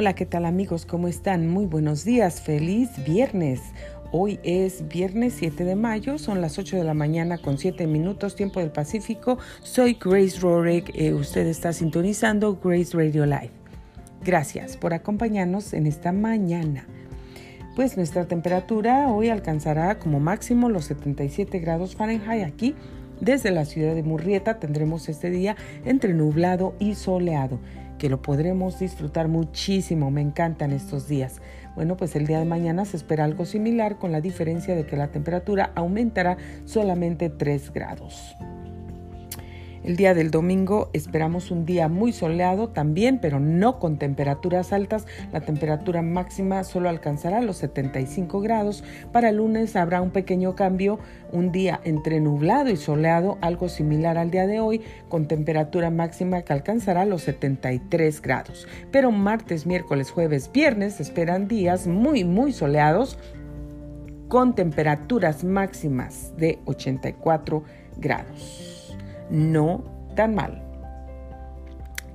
Hola, ¿qué tal amigos? ¿Cómo están? Muy buenos días, feliz viernes. Hoy es viernes 7 de mayo, son las 8 de la mañana con 7 minutos, tiempo del Pacífico. Soy Grace Rorick, eh, usted está sintonizando Grace Radio Live. Gracias por acompañarnos en esta mañana. Pues nuestra temperatura hoy alcanzará como máximo los 77 grados Fahrenheit aquí. Desde la ciudad de Murrieta tendremos este día entre nublado y soleado que lo podremos disfrutar muchísimo. Me encantan estos días. Bueno, pues el día de mañana se espera algo similar con la diferencia de que la temperatura aumentará solamente 3 grados. El día del domingo esperamos un día muy soleado también, pero no con temperaturas altas. La temperatura máxima solo alcanzará los 75 grados. Para el lunes habrá un pequeño cambio, un día entre nublado y soleado, algo similar al día de hoy, con temperatura máxima que alcanzará los 73 grados. Pero martes, miércoles, jueves, viernes esperan días muy, muy soleados con temperaturas máximas de 84 grados no tan mal.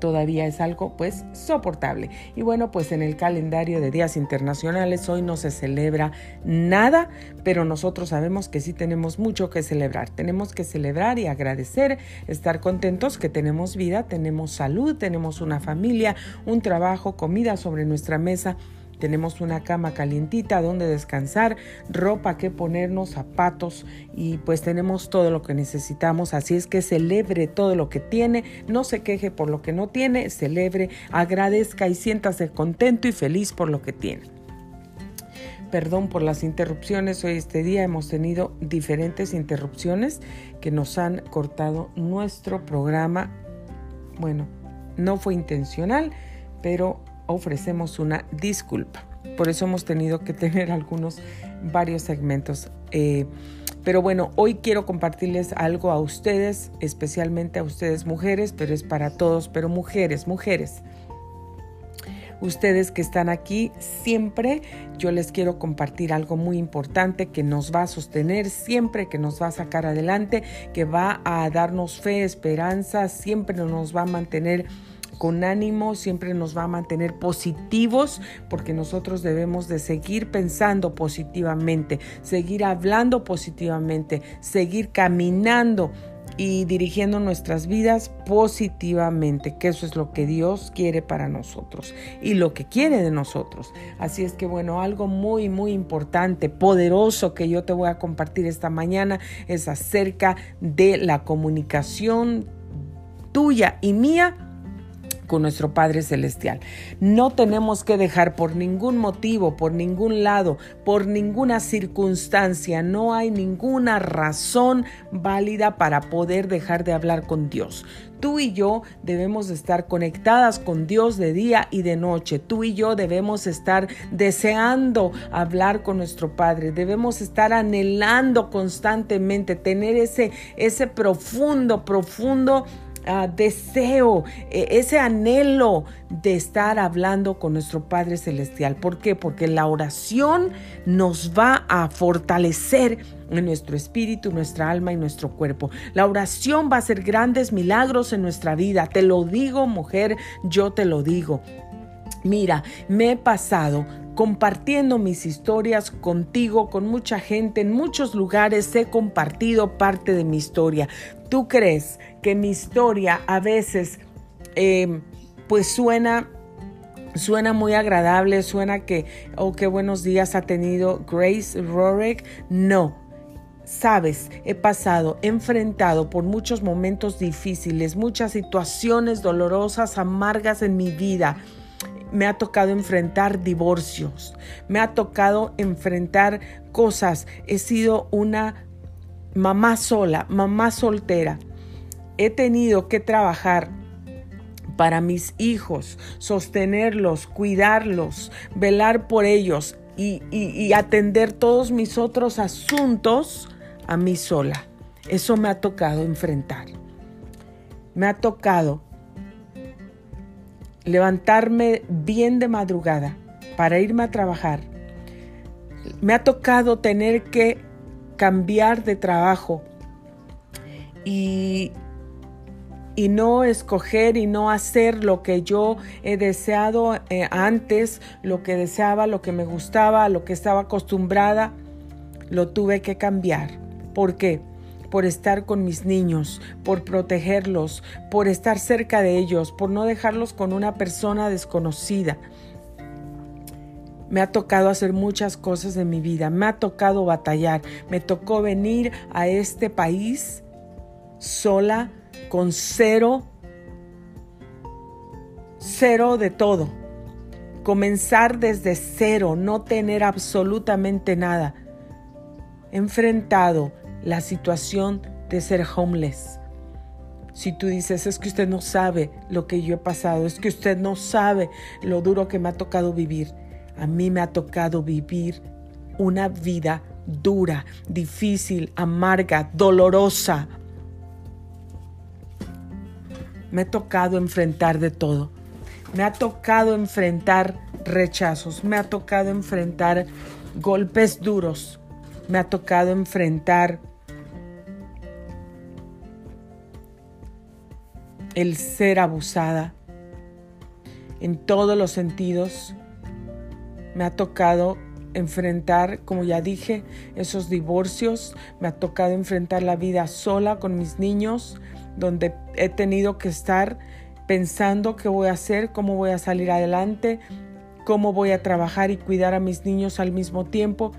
Todavía es algo pues soportable. Y bueno, pues en el calendario de días internacionales hoy no se celebra nada, pero nosotros sabemos que sí tenemos mucho que celebrar. Tenemos que celebrar y agradecer, estar contentos que tenemos vida, tenemos salud, tenemos una familia, un trabajo, comida sobre nuestra mesa tenemos una cama calientita donde descansar, ropa que ponernos, zapatos y pues tenemos todo lo que necesitamos. Así es que celebre todo lo que tiene, no se queje por lo que no tiene, celebre, agradezca y siéntase contento y feliz por lo que tiene. Perdón por las interrupciones, hoy este día hemos tenido diferentes interrupciones que nos han cortado nuestro programa. Bueno, no fue intencional, pero ofrecemos una disculpa. Por eso hemos tenido que tener algunos, varios segmentos. Eh, pero bueno, hoy quiero compartirles algo a ustedes, especialmente a ustedes mujeres, pero es para todos, pero mujeres, mujeres. Ustedes que están aquí, siempre yo les quiero compartir algo muy importante que nos va a sostener siempre, que nos va a sacar adelante, que va a darnos fe, esperanza, siempre nos va a mantener con ánimo, siempre nos va a mantener positivos porque nosotros debemos de seguir pensando positivamente, seguir hablando positivamente, seguir caminando y dirigiendo nuestras vidas positivamente, que eso es lo que Dios quiere para nosotros y lo que quiere de nosotros. Así es que bueno, algo muy, muy importante, poderoso que yo te voy a compartir esta mañana es acerca de la comunicación tuya y mía con nuestro Padre Celestial. No tenemos que dejar por ningún motivo, por ningún lado, por ninguna circunstancia, no hay ninguna razón válida para poder dejar de hablar con Dios. Tú y yo debemos estar conectadas con Dios de día y de noche. Tú y yo debemos estar deseando hablar con nuestro Padre. Debemos estar anhelando constantemente, tener ese, ese profundo, profundo Ah, deseo, e, ese anhelo de estar hablando con nuestro Padre Celestial. ¿Por qué? Porque la oración nos va a fortalecer en nuestro espíritu, nuestra alma y nuestro cuerpo. La oración va a hacer grandes milagros en nuestra vida. Te lo digo, mujer, yo te lo digo. Mira, me he pasado compartiendo mis historias contigo, con mucha gente, en muchos lugares he compartido parte de mi historia. ¿Tú crees que mi historia a veces eh, pues suena Suena muy agradable, suena que, oh, qué buenos días ha tenido Grace Rorick. No, Sabes, he pasado, enfrentado por muchos momentos difíciles, muchas situaciones dolorosas, amargas en mi vida me ha tocado enfrentar divorcios, me ha tocado enfrentar cosas. He sido una mamá sola, mamá soltera. He tenido que trabajar para mis hijos, sostenerlos, cuidarlos, velar por ellos y, atender todos mis otros asuntos a mí sola. Eso me ha tocado enfrentar. Me ha tocado levantarme bien de madrugada para irme a trabajar. Me ha tocado tener que cambiar de trabajo y y no escoger y no hacer lo que yo he deseado eh, antes, lo que deseaba, lo que me gustaba, lo que estaba acostumbrada, lo tuve que cambiar. ¿Por qué? Por estar con mis niños, por protegerlos, por estar cerca de ellos, por no dejarlos con una persona desconocida. Me ha tocado hacer muchas cosas en mi vida, me ha tocado batallar, me tocó venir a este país sola, con cero, cero de todo. Comenzar desde cero, no tener absolutamente nada. He enfrentado la situación de ser homeless. Si tú dices, es que usted no sabe lo que yo he pasado, es que usted no sabe lo duro que me ha tocado vivir. A mí me ha tocado vivir una vida dura, difícil, amarga, dolorosa, me ha tocado enfrentar de todo. Me ha tocado enfrentar rechazos, me ha tocado enfrentar golpes duros, me ha tocado enfrentar el ser abusada en todos los sentidos. Me ha tocado enfrentar, como ya dije, esos divorcios, me ha tocado enfrentar la vida sola con mis niños, donde he tenido que estar pensando qué voy a hacer, cómo voy a salir adelante, cómo voy a trabajar y cuidar a mis niños al mismo tiempo,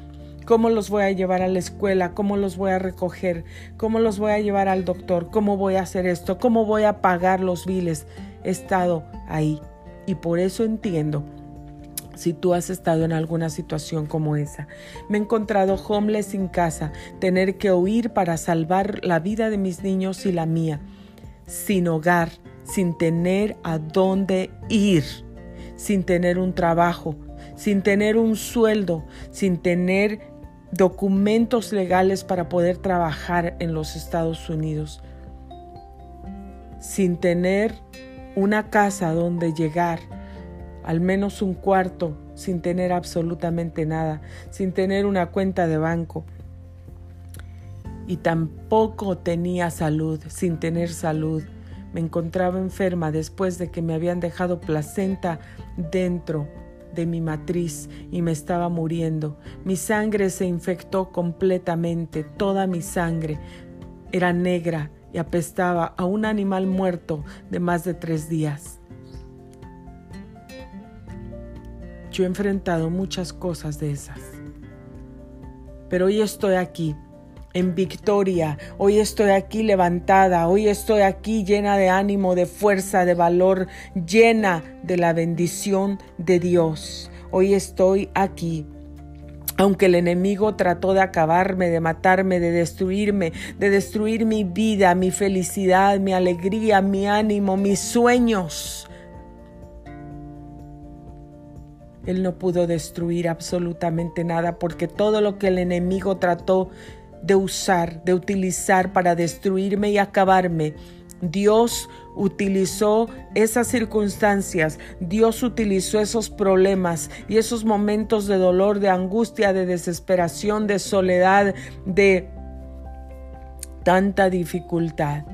cómo los voy a llevar a la escuela, cómo los voy a recoger, cómo los voy a llevar al doctor, cómo voy a hacer esto, cómo voy a pagar los biles. He estado ahí y por eso entiendo si tú has estado en alguna situación como esa. Me he encontrado homeless sin casa, tener que huir para salvar la vida de mis niños y la mía, sin hogar, sin tener a dónde ir, sin tener un trabajo, sin tener un sueldo, sin tener documentos legales para poder trabajar en los Estados Unidos, sin tener una casa donde llegar, al menos un cuarto sin tener absolutamente nada, sin tener una cuenta de banco. Y tampoco tenía salud, sin tener salud. Me encontraba enferma después de que me habían dejado placenta dentro de mi matriz y me estaba muriendo. Mi sangre se infectó completamente, toda mi sangre era negra y apestaba a un animal muerto de más de tres días. Yo he enfrentado muchas cosas de esas. Pero hoy estoy aquí, en victoria. Hoy estoy aquí levantada. Hoy estoy aquí llena de ánimo, de fuerza, de valor, llena de la bendición de Dios. Hoy estoy aquí. Aunque el enemigo trató de acabarme, de matarme, de destruirme, de destruir mi vida, mi felicidad, mi alegría, mi ánimo, mis sueños. Él no pudo destruir absolutamente nada porque todo lo que el enemigo trató de usar, de utilizar para destruirme y acabarme, Dios utilizó esas circunstancias, Dios utilizó esos problemas y esos momentos de dolor, de angustia, de desesperación, de soledad, de tanta dificultad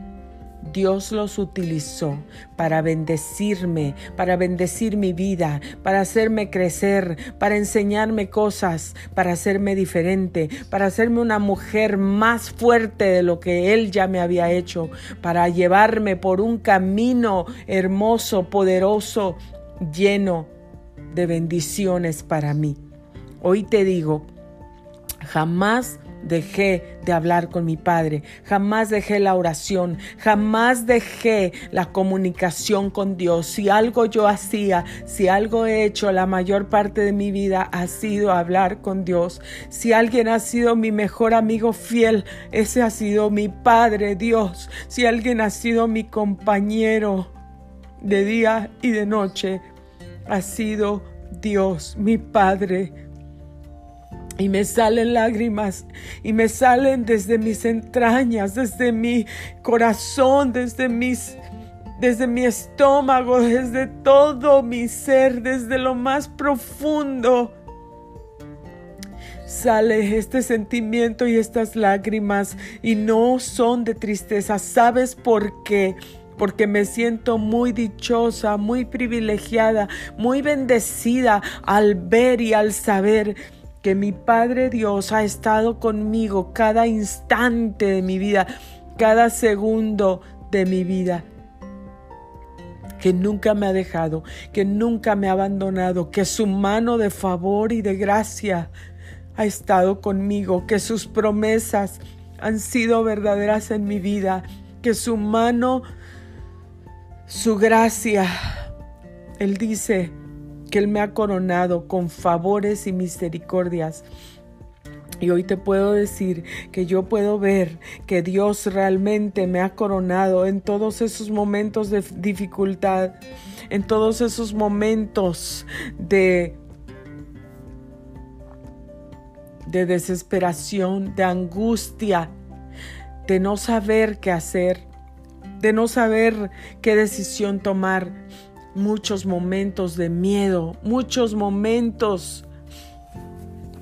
Dios los utilizó para bendecirme, para bendecir mi vida, para hacerme crecer, para enseñarme cosas, para hacerme diferente, para hacerme una mujer más fuerte de lo que Él ya me había hecho, para llevarme por un camino hermoso, poderoso, lleno de bendiciones para mí. Hoy te digo, jamás dejé de hablar con mi Padre, jamás dejé la oración, jamás dejé la comunicación con Dios. Si algo yo hacía, si algo he hecho la mayor parte de mi vida ha sido hablar con Dios. Si alguien ha sido mi mejor amigo fiel, ese ha sido mi Padre Dios. Si alguien ha sido mi compañero de día y de noche, ha sido Dios, mi Padre y me salen lágrimas y me salen desde mis entrañas, desde mi corazón, desde mis desde mi estómago, desde todo mi ser, desde lo más profundo. Sale este sentimiento y estas lágrimas y no son de tristeza. ¿Sabes por qué? porque me siento muy dichosa, muy privilegiada, muy bendecida al ver y al saber que mi Padre Dios ha estado conmigo cada instante de mi vida, cada segundo de mi vida. Que nunca me ha dejado, que nunca me ha abandonado, que su mano de favor y de gracia ha estado conmigo, que sus promesas han sido verdaderas en mi vida, que su mano, su gracia, Él dice que Él me ha coronado con favores y misericordias. Y hoy te puedo decir que yo puedo ver que Dios realmente me ha coronado en todos esos momentos de dificultad, en todos esos momentos de de desesperación, de angustia, de no saber qué hacer, de no saber qué decisión tomar, muchos momentos de miedo, muchos momentos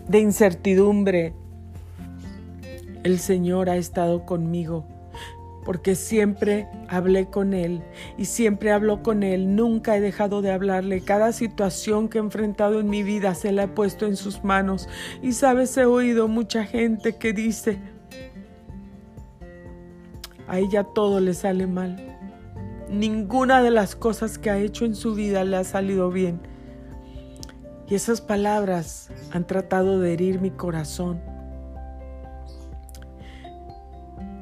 de incertidumbre. El Señor ha estado conmigo porque siempre hablé con Él y siempre hablo con Él. Nunca he dejado de hablarle. Cada situación que he enfrentado en mi vida se la he puesto en sus manos. Y sabes, he oído mucha gente que dice, a ella todo le sale mal. Ninguna de las cosas que ha hecho en su vida le ha salido bien. Y esas palabras han tratado de herir mi corazón.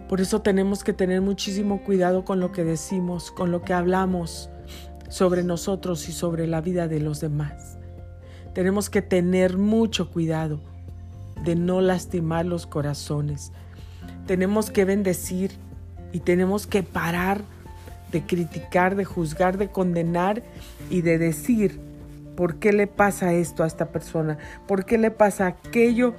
Por eso tenemos que tener muchísimo cuidado con lo que decimos, con lo que hablamos sobre nosotros y sobre la vida de los demás. Tenemos que tener mucho cuidado de no lastimar los corazones. Tenemos que bendecir y tenemos que parar de criticar, de juzgar, de condenar y de decir, ¿por qué le pasa esto a esta persona? ¿Por qué le pasa aquello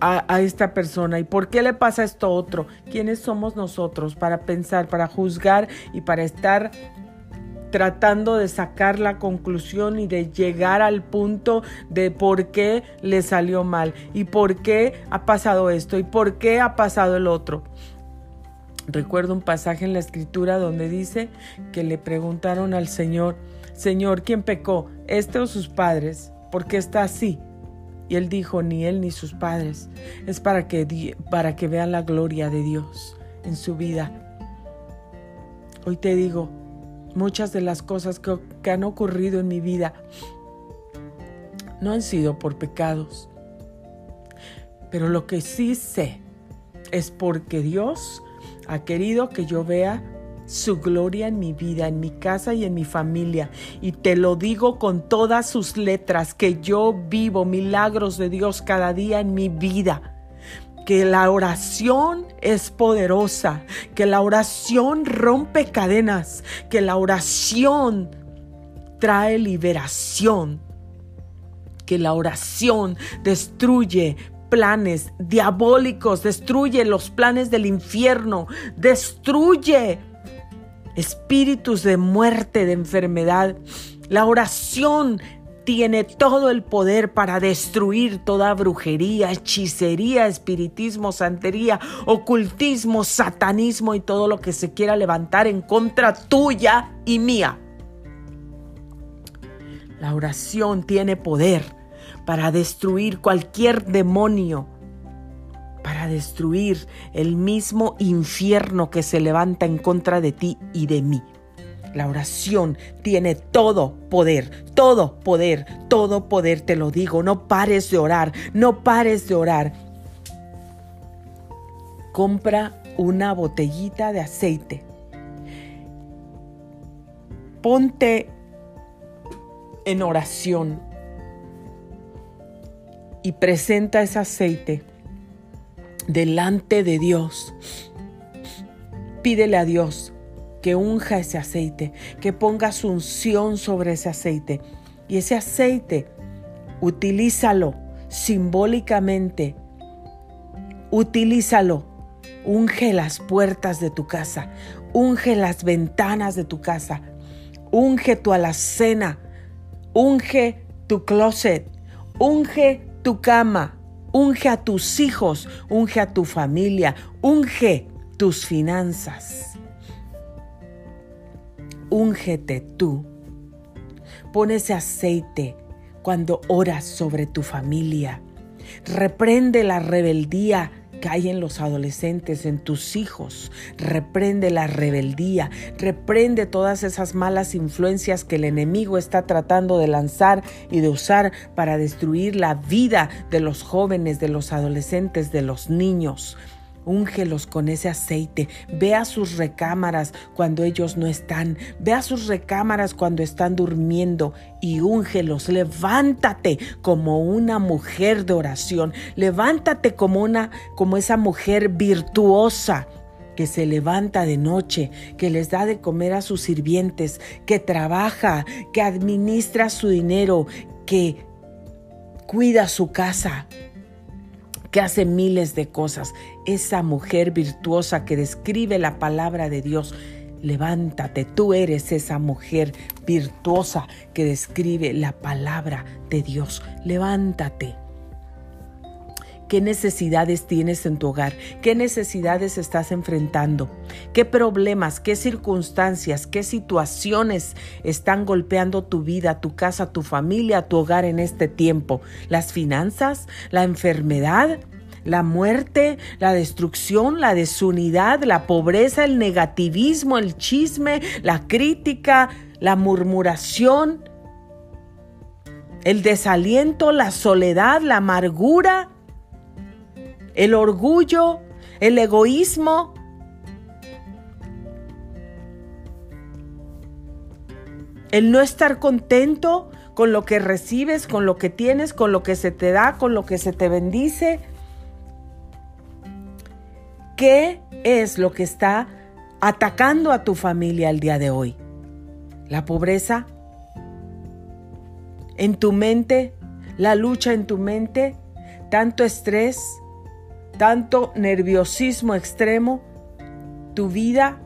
a, esta persona y por qué le pasa esto otro. ¿Quiénes somos nosotros para pensar, para juzgar y para estar tratando de sacar la conclusión y de llegar al punto de por qué le salió mal y por qué ha pasado esto y por qué ha pasado el otro? Recuerdo un pasaje en la escritura donde dice que le preguntaron al Señor, Señor, ¿quién pecó? ¿Este o sus padres? ¿Por qué está así? Y él dijo, ni él ni sus padres. Es para que, para que vean la gloria de Dios en su vida. Hoy te digo, muchas de las cosas que, que han ocurrido en mi vida no han sido por pecados. Pero lo que sí sé es porque Dios ha querido que yo vea su gloria en mi vida, en mi casa y en mi familia. Y te lo digo con todas sus letras, que yo vivo milagros de Dios cada día en mi vida que la oración es poderosa, que la oración rompe cadenas, que la oración trae liberación, que la oración destruye planes diabólicos, destruye los planes del infierno, destruye espíritus de muerte, de enfermedad. La oración tiene todo el poder para destruir toda brujería, hechicería, espiritismo, santería, ocultismo, satanismo y todo lo que se quiera levantar en contra tuya y mía. La oración tiene poder para destruir cualquier demonio, para destruir el mismo infierno que se levanta en contra de ti y de mí. La oración tiene todo poder, todo poder, todo poder, te lo digo. No pares de orar, no pares de orar. Compra una botellita de aceite. Ponte en oración y presenta ese aceite delante de Dios. Pídele a Dios que unja ese aceite, que ponga su unción sobre ese aceite. Y ese aceite, utilízalo simbólicamente. Utilízalo. Unge las puertas de tu casa. Unge las ventanas de tu casa. Unge tu alacena. Unge tu closet. Unge tu cama Unge a tus hijos, unge a tu familia, unge tus finanzas. úngete tú. Pon ese aceite cuando oras sobre tu familia. Reprende la rebeldía hay en los adolescentes, en tus hijos. Reprende la rebeldía, reprende todas esas malas influencias que el enemigo está tratando de lanzar y de usar para destruir la vida de los jóvenes, de los adolescentes, de los niños. Úngelos con ese aceite. Ve a sus recámaras cuando ellos no están. Ve a sus recámaras cuando están durmiendo y úngelos. Levántate como una mujer de oración. Levántate como una como esa mujer virtuosa que se levanta de noche, que les da de comer a sus sirvientes, que trabaja, que administra su dinero, que cuida su casa, que hace miles de cosas. Esa mujer virtuosa que describe la palabra de Dios. Levántate, tú eres esa mujer virtuosa que describe la palabra de Dios. Levántate. ¿Qué necesidades tienes en tu hogar? ¿Qué necesidades estás enfrentando? ¿Qué problemas, qué circunstancias, qué situaciones están golpeando tu vida, tu casa, tu familia, tu hogar en este tiempo? ¿Las finanzas? ¿La enfermedad? la muerte, la destrucción, la desunidad, la pobreza, el negativismo, el chisme, la crítica, la murmuración, el desaliento, la soledad, la amargura, el orgullo, el egoísmo. El no estar contento con lo que recibes, con lo que tienes, con lo que se te da, con lo que se te bendice. ¿Qué es lo que está atacando a tu familia el día de hoy? ¿La pobreza? ¿En tu mente? ¿La lucha en tu mente? ¿Tanto estrés? Tanto nerviosismo extremo, tu vida,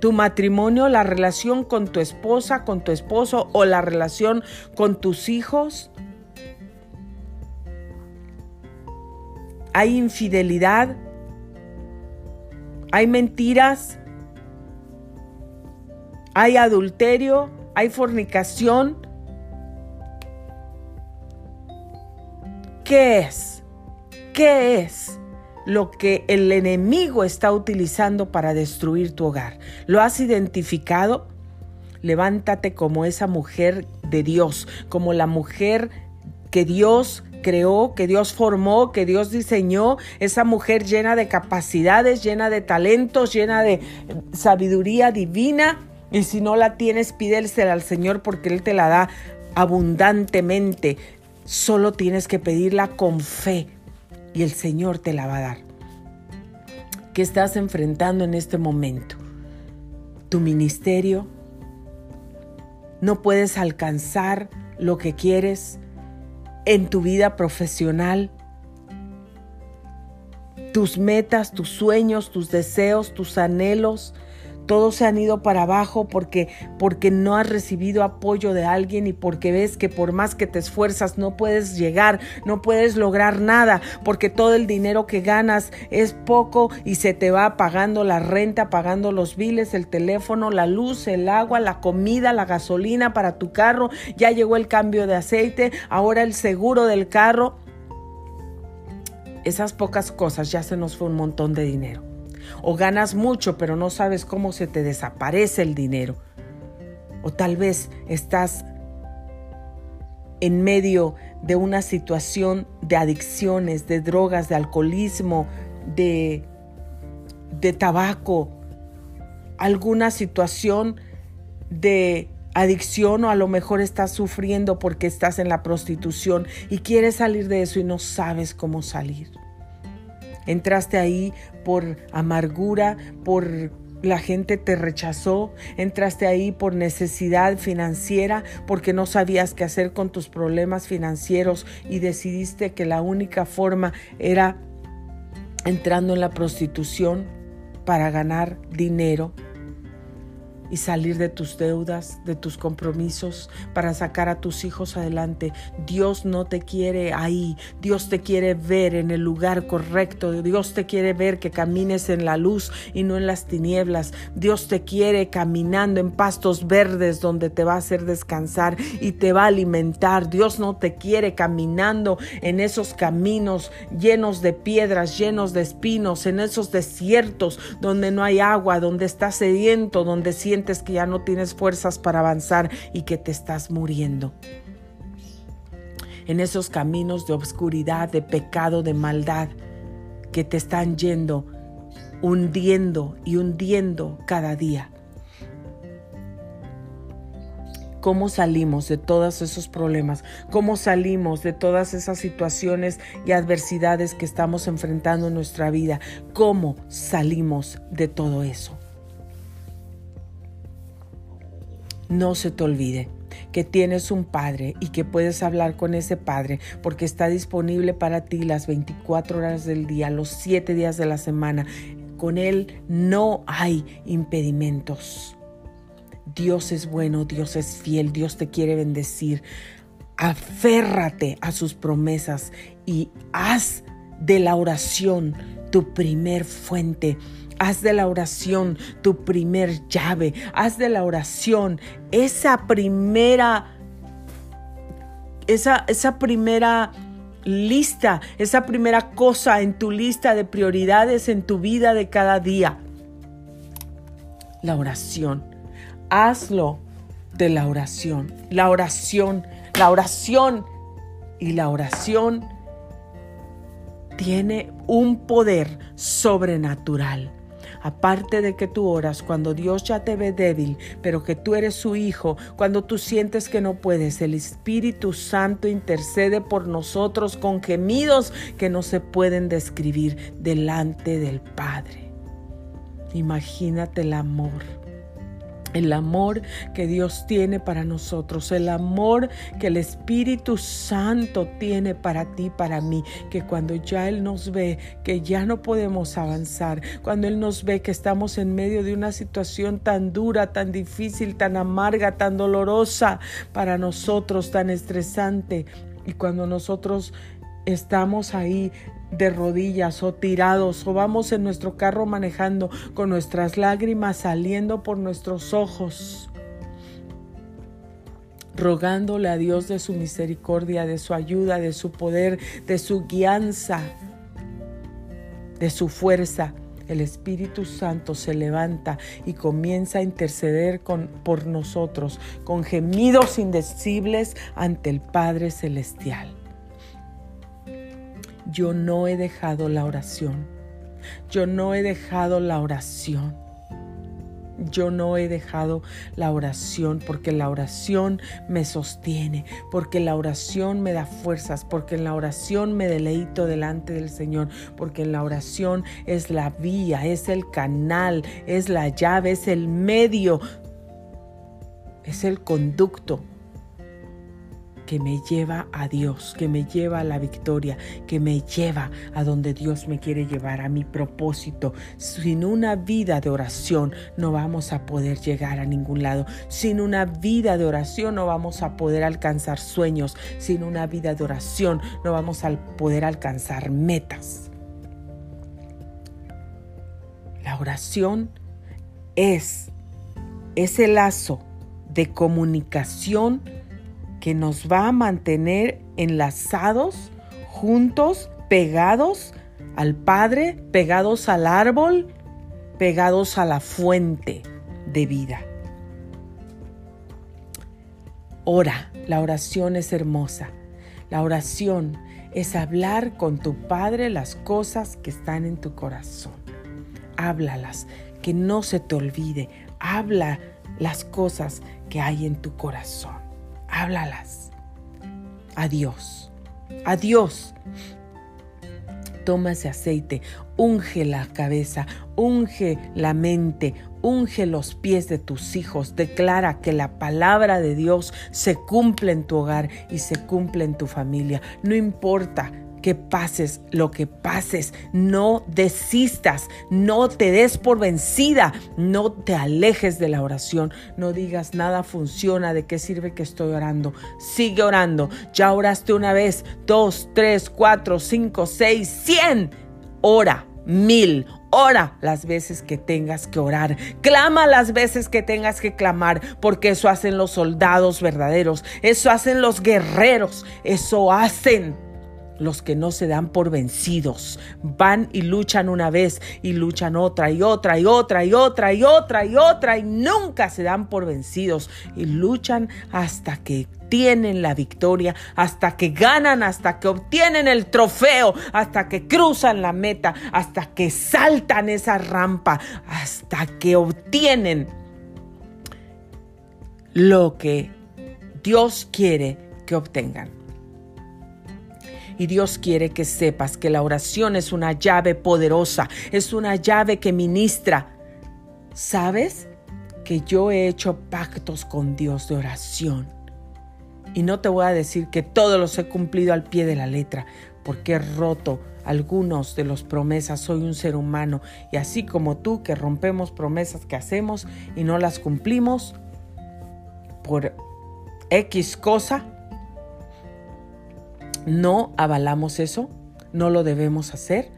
tu matrimonio, la relación con tu esposa, con tu esposo o la relación con tus hijos. Hay infidelidad, hay mentiras, hay adulterio, hay fornicación. ¿Qué es? ¿Qué es lo que el enemigo está utilizando para destruir tu hogar? ¿Lo has identificado? Levántate como esa mujer de Dios, como la mujer que Dios creó, que Dios formó, que Dios diseñó, esa mujer llena de capacidades, llena de talentos, llena de sabiduría divina. Y si no la tienes, pídelsela al Señor porque Él te la da abundantemente. Solo tienes que pedirla con fe, y el Señor te la va a dar. ¿Qué estás enfrentando en este momento? Tu ministerio. No puedes alcanzar lo que quieres en tu vida profesional. Tus metas, tus sueños, tus deseos, tus anhelos todos se han ido para abajo porque porque no has recibido apoyo de alguien y porque ves que por más que te esfuerzas no puedes llegar, no puedes lograr nada, porque todo el dinero que ganas es poco y se te va pagando la renta, pagando los biles, el teléfono, la luz, el agua, la comida, la gasolina para tu carro, ya llegó el cambio de aceite, ahora el seguro del carro. Esas pocas cosas ya se nos fue un montón de dinero o ganas mucho pero no sabes cómo se te desaparece el dinero. O tal vez estás en medio de una situación de adicciones, de drogas, de alcoholismo, de, de tabaco, alguna situación de adicción o a lo mejor estás sufriendo porque estás en la prostitución y quieres salir de eso y no sabes cómo salir. Entraste ahí por amargura, por la gente te rechazó, entraste ahí por necesidad financiera, porque no sabías qué hacer con tus problemas financieros y decidiste que la única forma era entrando en la prostitución para ganar dinero. Y salir de tus deudas, de tus compromisos, para sacar a tus hijos adelante. Dios no te quiere ahí, Dios te quiere ver en el lugar correcto, Dios te quiere ver que camines en la luz y no en las tinieblas, Dios te quiere caminando en pastos verdes donde te va a hacer descansar y te va a alimentar, Dios no te quiere caminando en esos caminos llenos de piedras, llenos de espinos, en esos desiertos donde no hay agua, donde estás sediento, donde sientes que ya no tienes fuerzas para avanzar y que te estás muriendo. En esos caminos de obscuridad, de pecado, de maldad que te están yendo, hundiendo y hundiendo cada día. ¿Cómo salimos de todos esos problemas? ¿Cómo salimos de todas esas situaciones y adversidades que estamos enfrentando en nuestra vida? ¿Cómo salimos de todo eso? No se te olvide que tienes un Padre y que puedes hablar con ese Padre porque está disponible para ti las 24 horas del día, los 7 días de la semana. Con Él no hay impedimentos. Dios es bueno, Dios es fiel, Dios te quiere bendecir. Aférrate a sus promesas y haz de la oración tu primer fuente Haz de la oración tu primer llave. Haz de la oración esa primera, esa, esa primera lista, esa primera cosa en tu lista de prioridades en tu vida de cada día. La oración. Hazlo de la oración. La oración, la oración y la oración tiene un poder sobrenatural. Aparte de que tú oras cuando Dios ya te ve débil, pero que tú eres su hijo, cuando tú sientes que no puedes, el Espíritu Santo intercede por nosotros con gemidos que no se pueden describir delante del Padre. Imagínate el amor el amor que Dios tiene para nosotros, el amor que el Espíritu Santo tiene para ti, para mí, que cuando ya Él nos ve que ya no podemos avanzar, cuando Él nos ve que estamos en medio de una situación tan dura, tan difícil, tan amarga, tan dolorosa para nosotros, tan estresante, y cuando nosotros estamos ahí de rodillas o tirados o vamos en nuestro carro manejando con nuestras lágrimas saliendo por nuestros ojos, rogándole a Dios de su misericordia, de su ayuda, de su poder, de su guianza, de su fuerza. El Espíritu Santo se levanta y comienza a interceder con, por nosotros con gemidos indecibles ante el Padre Celestial yo no he dejado la oración. Yo no he dejado la oración. Yo no he dejado la oración porque la oración me sostiene, porque la oración me da fuerzas, porque en la oración me deleito delante del Señor, porque en la oración es la vía, es el canal, es la llave, es el medio, es el conducto que me lleva a Dios, que me lleva a la victoria, que me lleva a donde Dios me quiere llevar, a mi propósito. Sin una vida de oración no vamos a poder llegar a ningún lado. Sin una vida de oración no vamos a poder alcanzar sueños. Sin una vida de oración no vamos a poder alcanzar metas. La oración es ese lazo de comunicación que nos va a mantener enlazados, juntos, pegados al Padre, pegados al árbol, pegados a la fuente de vida. Ora, la oración es hermosa. La oración es hablar con tu Padre las cosas que están en tu corazón. Háblalas, que no se te olvide. Habla las cosas que hay en tu corazón háblalas. Adiós. Adiós. Toma ese aceite, unge la cabeza, unge la mente, unge los pies de tus hijos. Declara que la palabra de Dios se cumple en tu hogar y se cumple en tu familia. No importa que pases lo que pases, no desistas, no te des por vencida, no te alejes de la oración, no digas nada funciona, de qué sirve que estoy orando. Sigue orando, ya oraste una vez, dos, tres, cuatro, cinco, seis, cien. Ora mil, Ora las veces que tengas que orar. Clama las veces que tengas que clamar, porque eso hacen los soldados verdaderos. Eso hacen los guerreros. Eso hacen los que no se dan por vencidos. Van y luchan una vez y luchan otra y otra y otra y otra y otra y otra y nunca se dan por vencidos y luchan hasta que tienen la victoria, hasta que ganan, hasta que obtienen el trofeo, hasta que cruzan la meta, hasta que saltan esa rampa, hasta que obtienen lo que Dios quiere que obtengan. Y Dios quiere que sepas que la oración es una llave poderosa, es una llave que ministra. ¿Sabes? Que yo he hecho pactos con Dios de oración. Y no te voy a decir que todos los he cumplido al pie de la letra, porque he roto algunos de los promesas. Soy un ser humano y así como tú que rompemos promesas que hacemos y no las cumplimos por X cosa, no avalamos eso, no lo debemos hacer,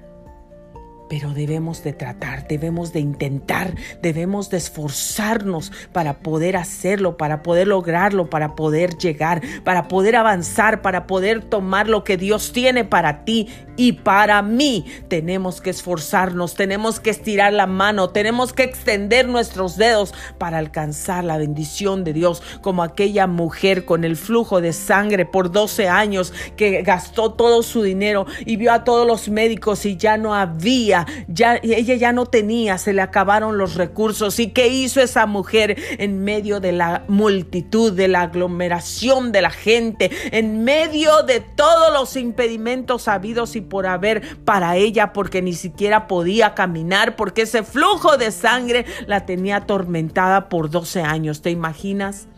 pero debemos de tratar, debemos de intentar, debemos de esforzarnos para poder hacerlo, para poder lograrlo, para poder llegar, para poder avanzar, para poder tomar lo que Dios tiene para ti y para mí. Tenemos que esforzarnos, tenemos que estirar la mano, tenemos que extender nuestros dedos para alcanzar la bendición de Dios, como aquella mujer con el flujo de sangre por 12 años que gastó todo su dinero y vio a todos los médicos y ya no había ya, ella ya no tenía, se le acabaron los recursos. ¿Y qué hizo esa mujer en medio de la multitud, de la aglomeración de la gente, en medio de todos los impedimentos habidos y por haber para ella, porque ni siquiera podía caminar, porque ese flujo de sangre la tenía atormentada por 12 años? ¿Te imaginas?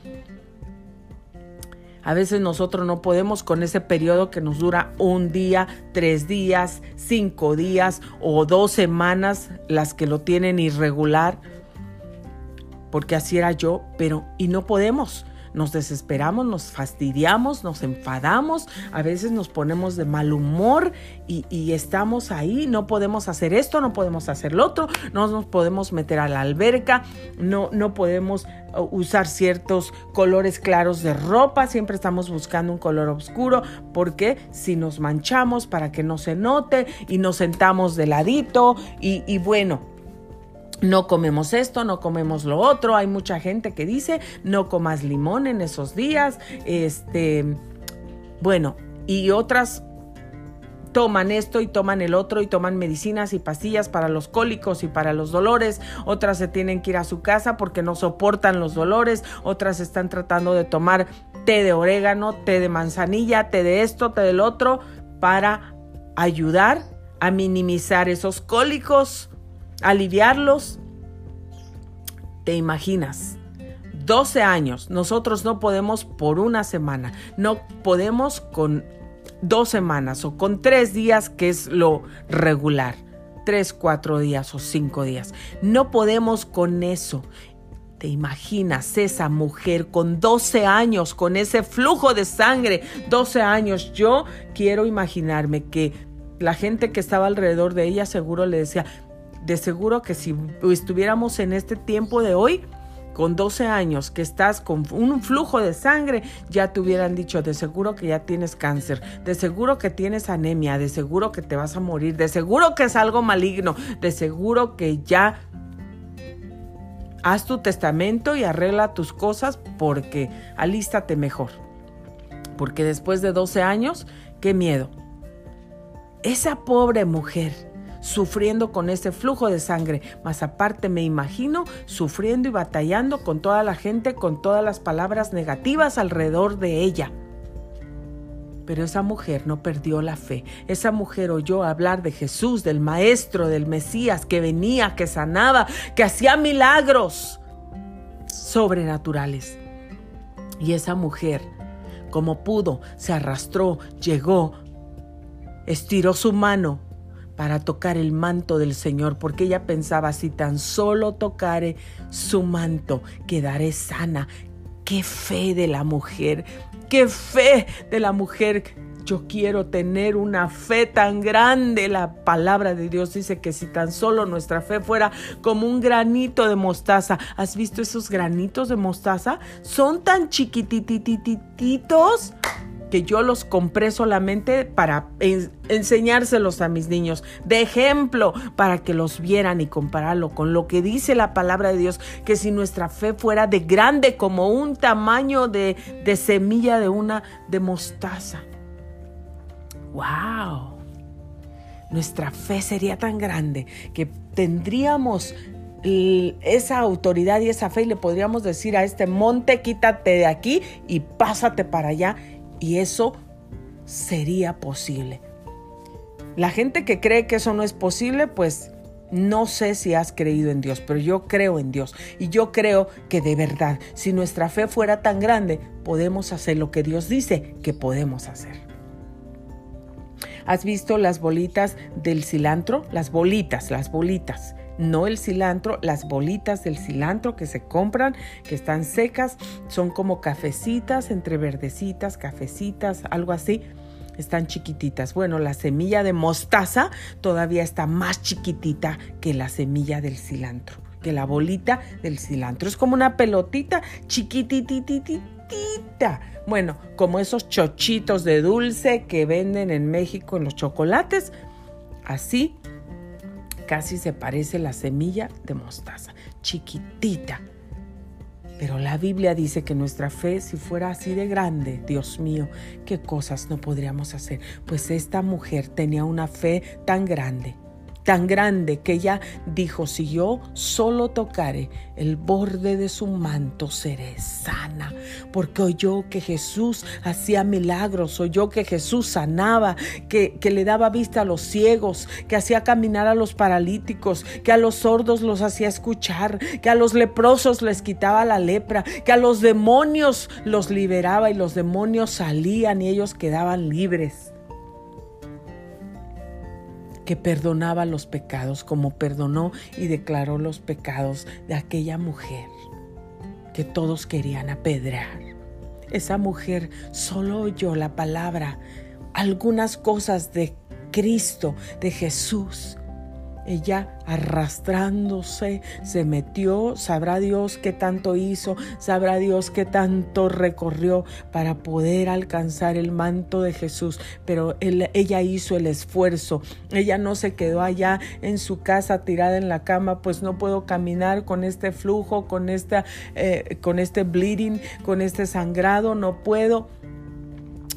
A veces nosotros no podemos con ese periodo que nos dura un día, tres días, cinco días o dos semanas, las que lo tienen irregular, porque así era yo, pero y no podemos nos desesperamos, nos fastidiamos, nos enfadamos, a veces nos ponemos de mal humor y, estamos ahí, no podemos hacer esto, no podemos hacer lo otro, no nos podemos meter a la alberca, no, no podemos uh, usar ciertos colores claros de ropa, siempre estamos buscando un color oscuro, porque si nos manchamos para que no se note y nos sentamos de ladito y, y bueno, no comemos esto, no comemos lo otro. Hay mucha gente que dice, no comas limón en esos días. Este, bueno, y otras toman esto y toman el otro y toman medicinas y pastillas para los cólicos y para los dolores. Otras se tienen que ir a su casa porque no soportan los dolores. Otras están tratando de tomar té de orégano, té de manzanilla, té de esto, té del otro para ayudar a minimizar esos cólicos aliviarlos. ¿Te imaginas? 12 años. Nosotros no podemos por una semana. No podemos con dos semanas o con tres días, que es lo regular. Tres, cuatro días o cinco días. No podemos con eso. ¿Te imaginas esa mujer con 12 años, con ese flujo de sangre? 12 años. Yo quiero imaginarme que la gente que estaba alrededor de ella seguro le decía, de seguro que si estuviéramos en este tiempo de hoy, con 12 años, que estás con un flujo de sangre, ya te hubieran dicho, de seguro que ya tienes cáncer, de seguro que tienes anemia, de seguro que te vas a morir, de seguro que es algo maligno, de seguro que ya haz tu testamento y arregla tus cosas porque alístate mejor. Porque después de 12 años, qué miedo. Esa pobre mujer sufriendo con ese flujo de sangre, más aparte me imagino sufriendo y batallando con toda la gente, con todas las palabras negativas alrededor de ella. Pero esa mujer no perdió la fe. Esa mujer oyó hablar de Jesús, del Maestro, del Mesías, que venía, que sanaba, que hacía milagros sobrenaturales. Y esa mujer, como pudo, se arrastró, llegó, estiró su mano para tocar el manto del Señor, porque ella pensaba, si tan solo tocare su manto, quedaré sana. Qué fe de la mujer, qué fe de la mujer. Yo quiero tener una fe tan grande. La palabra de Dios dice que si tan solo nuestra fe fuera como un granito de mostaza. ¿Has visto esos granitos de mostaza? Son tan chiquititititos que yo los compré solamente para enseñárselos a mis niños, de ejemplo, para que los vieran y compararlo con lo que dice la palabra de Dios, que si nuestra fe fuera de grande como un tamaño de, de semilla de una de mostaza. ¡Wow! Nuestra fe sería tan grande que tendríamos esa autoridad y esa fe y le podríamos decir a este monte, quítate de aquí y pásate para allá y eso sería posible. La gente que cree que eso no es posible, pues no sé si has creído en Dios, pero yo creo en Dios. Y yo creo que de verdad, si nuestra fe fuera tan grande, podemos hacer lo que Dios dice que podemos hacer. ¿Has visto las bolitas del cilantro? Las bolitas, las bolitas no el cilantro, las bolitas del cilantro que se compran, que están secas, son como cafecitas, entre verdecitas, cafecitas, algo así. Están chiquititas. Bueno, la semilla de mostaza todavía está más chiquitita que la semilla del cilantro, que la bolita del cilantro. Es como una pelotita chiquititititita. Bueno, como esos chochitos de dulce que venden en México en los chocolates. Así Casi se parece la semilla de mostaza, chiquitita. Pero la Biblia dice que nuestra fe, si fuera así de grande, Dios mío, qué cosas no podríamos hacer. Pues esta mujer tenía una fe tan grande tan grande que ella dijo, si yo solo tocare el borde de su manto, seré sana. Porque oyó que Jesús hacía milagros, oyó que Jesús sanaba, que, que le daba vista a los ciegos, que hacía caminar a los paralíticos, que a los sordos los hacía escuchar, que a los leprosos les quitaba la lepra, que a los demonios los liberaba y los demonios salían y ellos quedaban libres que perdonaba los pecados como perdonó y declaró los pecados de aquella mujer que todos querían apedrear. Esa mujer solo oyó la palabra, algunas cosas de Cristo, de Jesús, ella arrastrándose se metió, sabrá Dios qué tanto hizo, sabrá Dios qué tanto recorrió para poder alcanzar el manto de Jesús, pero ella hizo el esfuerzo, ella no se quedó allá en su casa tirada en la cama, pues no puedo caminar con este flujo, con, esta, eh, con este bleeding, con este sangrado, no puedo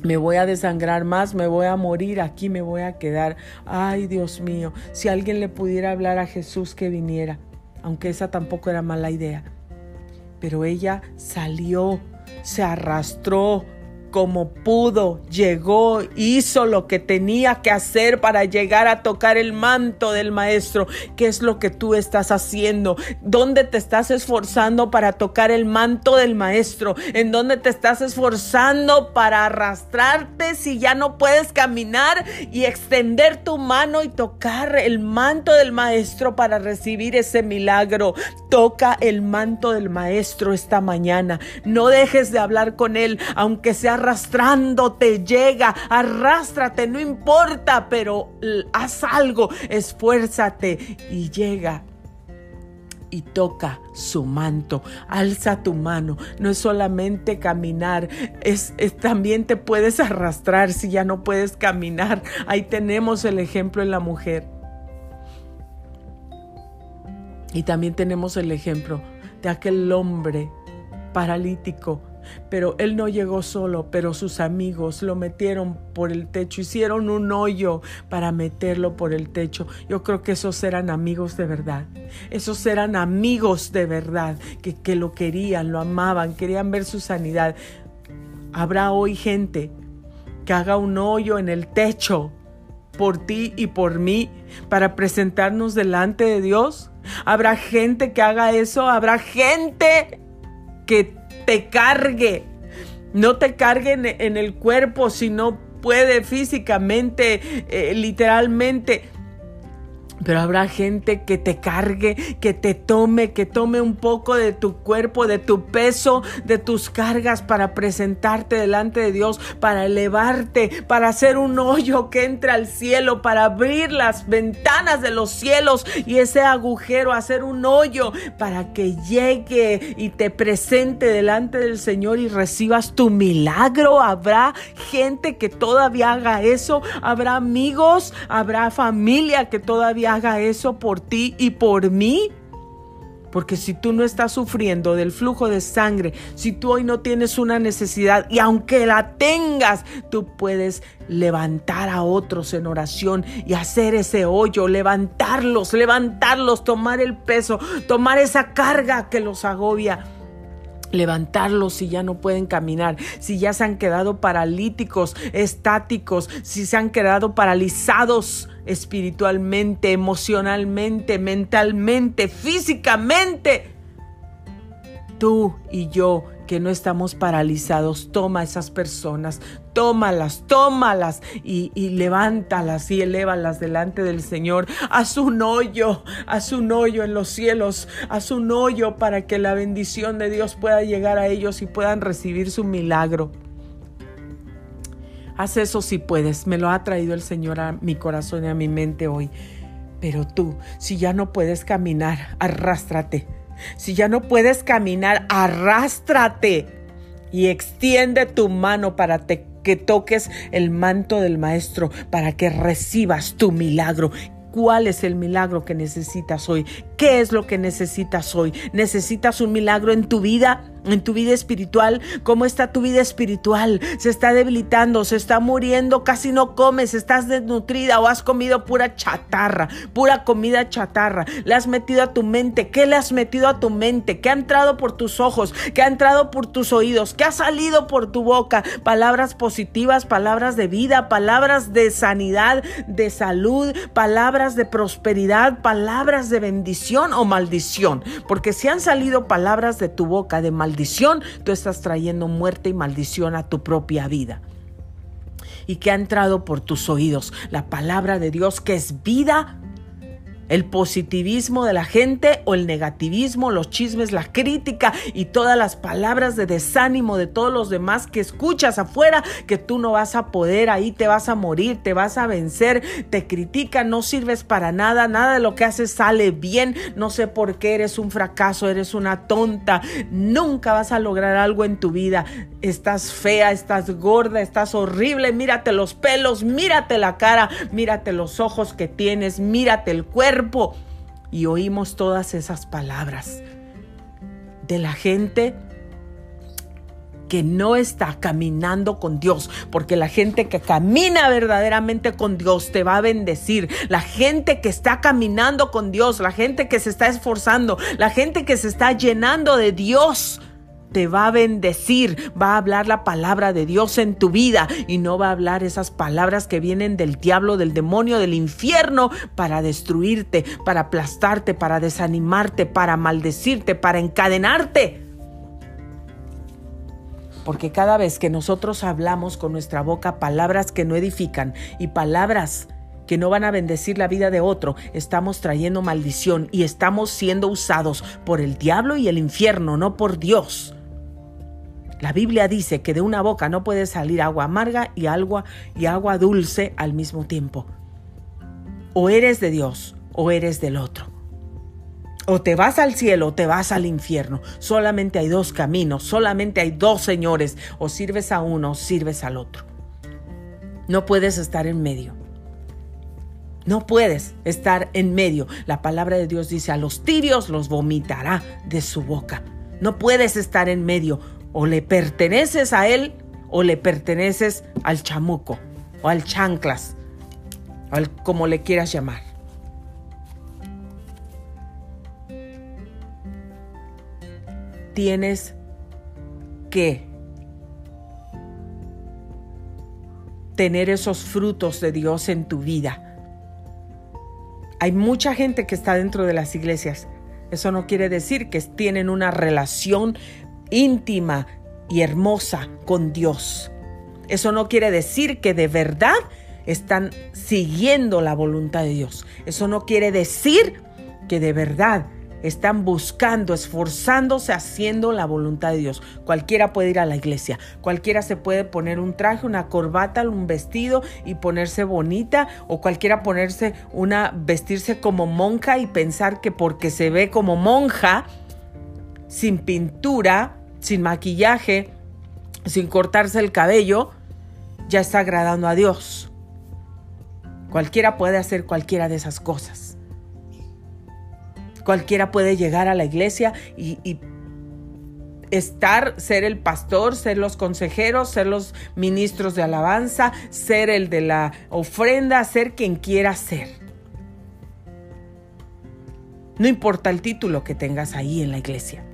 me voy a desangrar más, me voy a morir, aquí me voy a quedar. Ay, Dios mío, si alguien le pudiera hablar a Jesús que viniera, aunque esa tampoco era mala idea. Pero ella salió, se arrastró, como pudo, llegó, hizo lo que tenía que hacer para llegar a tocar el manto del maestro. ¿Qué es lo que tú estás haciendo? ¿Dónde te estás esforzando para tocar el manto del maestro? ¿En dónde te estás esforzando para arrastrarte si ya no puedes caminar y extender tu mano y tocar el manto del maestro para recibir ese milagro? Toca el manto del maestro esta mañana. No dejes de hablar con él, aunque sea arrastrándote, llega, arrástrate, no importa, pero haz algo, esfuérzate y llega y toca su manto. Alza tu mano. No es solamente caminar, es, también te puedes arrastrar si ya no puedes caminar. Ahí tenemos el ejemplo en la mujer. Y también tenemos el ejemplo de aquel hombre paralítico pero él no llegó solo, pero sus amigos lo metieron por el techo, hicieron un hoyo para meterlo por el techo. Yo creo que esos eran amigos de verdad. Esos eran amigos de verdad, que, que lo querían, lo amaban, querían ver su sanidad. Habrá hoy gente que haga un hoyo en el techo por ti y por mí para presentarnos delante de Dios. Habrá gente que haga eso, habrá gente que te cargue. No te cargue en, el cuerpo, sino puede físicamente, eh, literalmente pero habrá gente que te cargue, que te tome, que tome un poco de tu cuerpo, de tu peso, de tus cargas para presentarte delante de Dios, para elevarte, para hacer un hoyo que entre al cielo, para abrir las ventanas de los cielos y ese agujero, hacer un hoyo para que llegue y te presente delante del Señor y recibas tu milagro. Habrá gente que todavía haga eso, habrá amigos, habrá familia que todavía haga eso por ti y por mí. Porque si tú no estás sufriendo del flujo de sangre, si tú hoy no tienes una necesidad y aunque la tengas, tú puedes levantar a otros en oración y hacer ese hoyo, levantarlos, levantarlos, tomar el peso, tomar esa carga que los agobia levantarlos si ya no pueden caminar, si ya se han quedado paralíticos, estáticos, si se han quedado paralizados espiritualmente, emocionalmente, mentalmente, físicamente. Tú y yo que no estamos paralizados, toma esas personas, tómalas, tómalas y, y levántalas y elévalas delante del Señor. Haz un hoyo, haz un hoyo en los cielos, haz un hoyo para que la bendición de Dios pueda llegar a ellos y puedan recibir su milagro. Haz eso si puedes. Me lo ha traído el Señor a mi corazón y a mi mente hoy. Pero tú, si ya no puedes caminar, arrástrate. Si ya no puedes caminar, arrástrate y extiende tu mano para que toques el manto del Maestro, para que recibas tu milagro. ¿Cuál es el milagro que necesitas hoy? ¿Qué es lo que necesitas hoy? ¿Necesitas un milagro en tu vida? en tu vida espiritual, cómo está tu vida espiritual, se está debilitando, se está muriendo, casi no comes, estás desnutrida o has comido pura chatarra, pura comida chatarra, le has metido a tu mente, ¿qué le has metido a tu mente? ¿Qué ha entrado por tus ojos? ¿Qué ha entrado por tus oídos? ¿Qué ha salido por tu boca? Palabras positivas, palabras de vida, palabras de sanidad, de salud, palabras de prosperidad, palabras de bendición o maldición, porque si han salido palabras de tu boca de maldición, tú estás trayendo muerte y maldición a tu propia vida. Y que ha entrado por tus oídos la palabra de Dios que es vida el positivismo de la gente o el negativismo, los chismes, la crítica y todas las palabras de desánimo de todos los demás que escuchas afuera, que tú no vas a poder, ahí te vas a morir, te vas a vencer, te critican, no sirves para nada, nada de lo que haces sale bien, no sé por qué eres un fracaso, eres una tonta, nunca vas a lograr algo en tu vida, estás fea, estás gorda, estás horrible, mírate los pelos, mírate la cara, mírate los ojos que tienes, mírate el cuerpo y oímos todas esas palabras de la gente que no está caminando con Dios, porque la gente que camina verdaderamente con Dios te va a bendecir. La gente que está caminando con Dios, la gente que se está esforzando, la gente que se está llenando de Dios, te va a bendecir, va a hablar la palabra de Dios en tu vida y no va a hablar esas palabras que vienen del diablo, del demonio, del infierno para destruirte, para aplastarte, para desanimarte, para maldecirte, para encadenarte. Porque cada vez que nosotros hablamos con nuestra boca palabras que no edifican y palabras que no van a bendecir la vida de otro, estamos trayendo maldición y estamos siendo usados por el diablo y el infierno, no por Dios. La Biblia dice que de una boca no puede salir agua amarga y agua y agua dulce al mismo tiempo. O eres de Dios o eres del otro. O te vas al cielo o te vas al infierno. Solamente hay dos caminos, solamente hay dos señores. O sirves a uno o sirves al otro. No puedes estar en medio. No puedes estar en medio. La palabra de Dios dice, a los tirios los vomitará de su boca. No puedes estar en medio o le perteneces a él o le perteneces al chamuco o al chanclas, al, como le quieras llamar. Tienes que tener esos frutos de Dios en tu vida. Hay mucha gente que está dentro de las iglesias. Eso no quiere decir que tienen una relación íntima y hermosa con Dios. Eso no quiere decir que de verdad están siguiendo la voluntad de Dios. Eso no quiere decir que de verdad están buscando, esforzándose, haciendo la voluntad de Dios. Cualquiera puede ir a la iglesia, cualquiera se puede poner un traje, una corbata, un vestido y ponerse bonita, o cualquiera ponerse una, vestirse como monja y pensar que porque se ve como monja, sin pintura, sin maquillaje, sin cortarse el cabello, ya está agradando a Dios. Cualquiera puede hacer cualquiera de esas cosas. Cualquiera puede llegar a la iglesia y, estar, ser el pastor, ser los consejeros, ser los ministros de alabanza, ser el de la ofrenda, ser quien quiera ser. No importa el título que tengas ahí en la iglesia.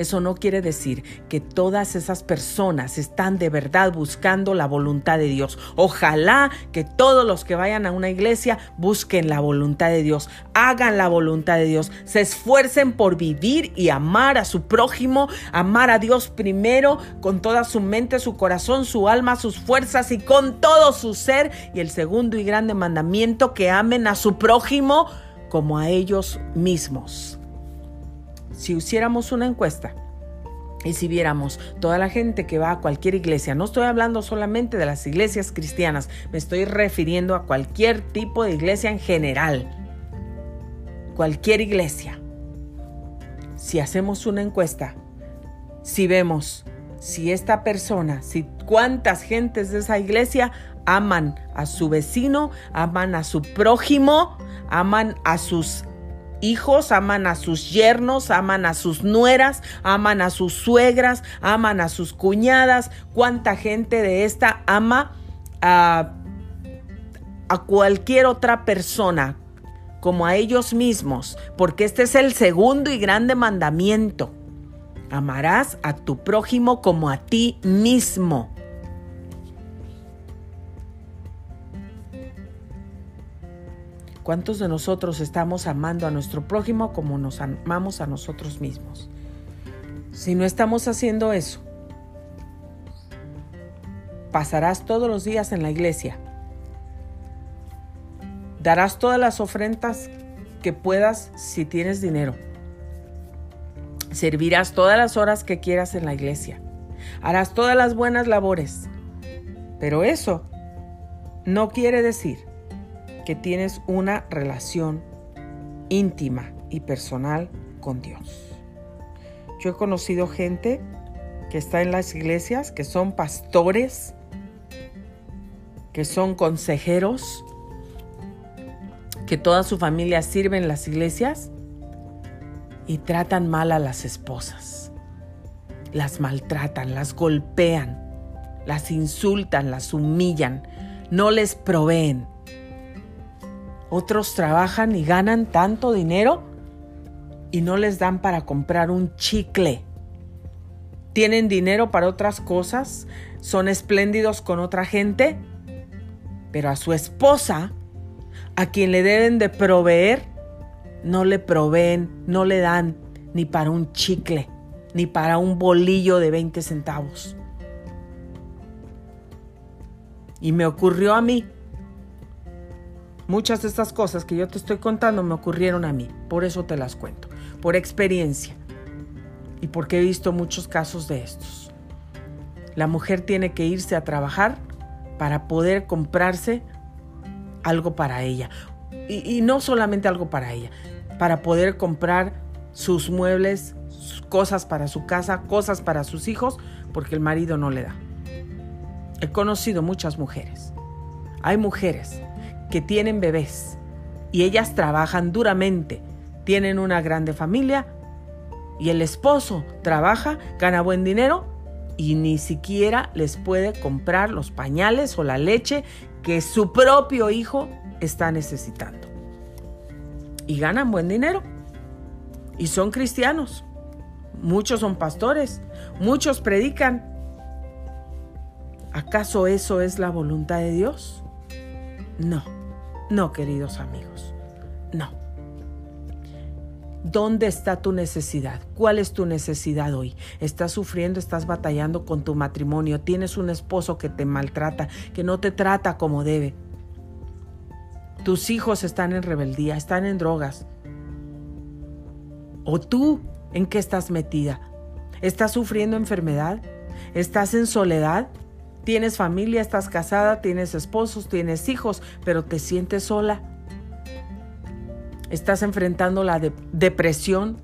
Eso no quiere decir que todas esas personas están de verdad buscando la voluntad de Dios. Ojalá que todos los que vayan a una iglesia busquen la voluntad de Dios, hagan la voluntad de Dios, se esfuercen por vivir y amar a su prójimo, amar a Dios primero con toda su mente, su corazón, su alma, sus fuerzas y con todo su ser. Y el segundo y grande mandamiento, que amen a su prójimo como a ellos mismos si hiciéramos una encuesta y si viéramos toda la gente que va a cualquier iglesia, no estoy hablando solamente de las iglesias cristianas, me estoy refiriendo a cualquier tipo de iglesia en general, cualquier iglesia. Si hacemos una encuesta, si vemos si esta persona, si cuántas gentes de esa iglesia aman a su vecino, aman a su prójimo, aman a sus hijos, aman a sus yernos, aman a sus nueras, aman a sus suegras, aman a sus cuñadas. ¿Cuánta gente de esta ama a, a cualquier otra persona como a ellos mismos? Porque este es el segundo y grande mandamiento. Amarás a tu prójimo como a ti mismo. ¿Cuántos de nosotros estamos amando a nuestro prójimo como nos amamos a nosotros mismos? Si no estamos haciendo eso, pasarás todos los días en la iglesia. Darás todas las ofrendas que puedas si tienes dinero. Servirás todas las horas que quieras en la iglesia. Harás todas las buenas labores. Pero eso no quiere decir que tienes una relación íntima y personal con Dios. Yo he conocido gente que está en las iglesias, que son pastores, que son consejeros, que toda su familia sirve en las iglesias y tratan mal a las esposas. Las maltratan, las golpean, las insultan, las humillan, no les proveen. Otros trabajan y ganan tanto dinero y no les dan para comprar un chicle. Tienen dinero para otras cosas, son espléndidos con otra gente, pero a su esposa, a quien le deben de proveer, no le proveen, no le dan ni para un chicle, ni para un bolillo de 20 centavos. Y me ocurrió a mí Muchas de estas cosas que yo te estoy contando me ocurrieron a mí, por eso te las cuento, por experiencia y porque he visto muchos casos de estos. La mujer tiene que irse a trabajar para poder comprarse algo para ella. Y, no solamente algo para ella, para poder comprar sus muebles, cosas para su casa, cosas para sus hijos, porque el marido no le da. He conocido muchas mujeres. Hay mujeres que tienen bebés y ellas trabajan duramente, tienen una grande familia y el esposo trabaja, gana buen dinero y ni siquiera les puede comprar los pañales o la leche que su propio hijo está necesitando. Y ganan buen dinero. Y son cristianos. Muchos son pastores. Muchos predican. ¿Acaso eso es la voluntad de Dios? No. No, queridos amigos, no. ¿Dónde está tu necesidad? ¿Cuál es tu necesidad hoy? ¿Estás sufriendo, estás batallando con tu matrimonio? ¿Tienes un esposo que te maltrata, que no te trata como debe? Tus hijos están en rebeldía, están en drogas. ¿O tú en qué estás metida? ¿Estás sufriendo enfermedad? ¿Estás en soledad? ¿Tienes familia? ¿Estás casada? ¿Tienes esposos? ¿Tienes hijos? ¿Pero te sientes sola? ¿Estás enfrentando la depresión?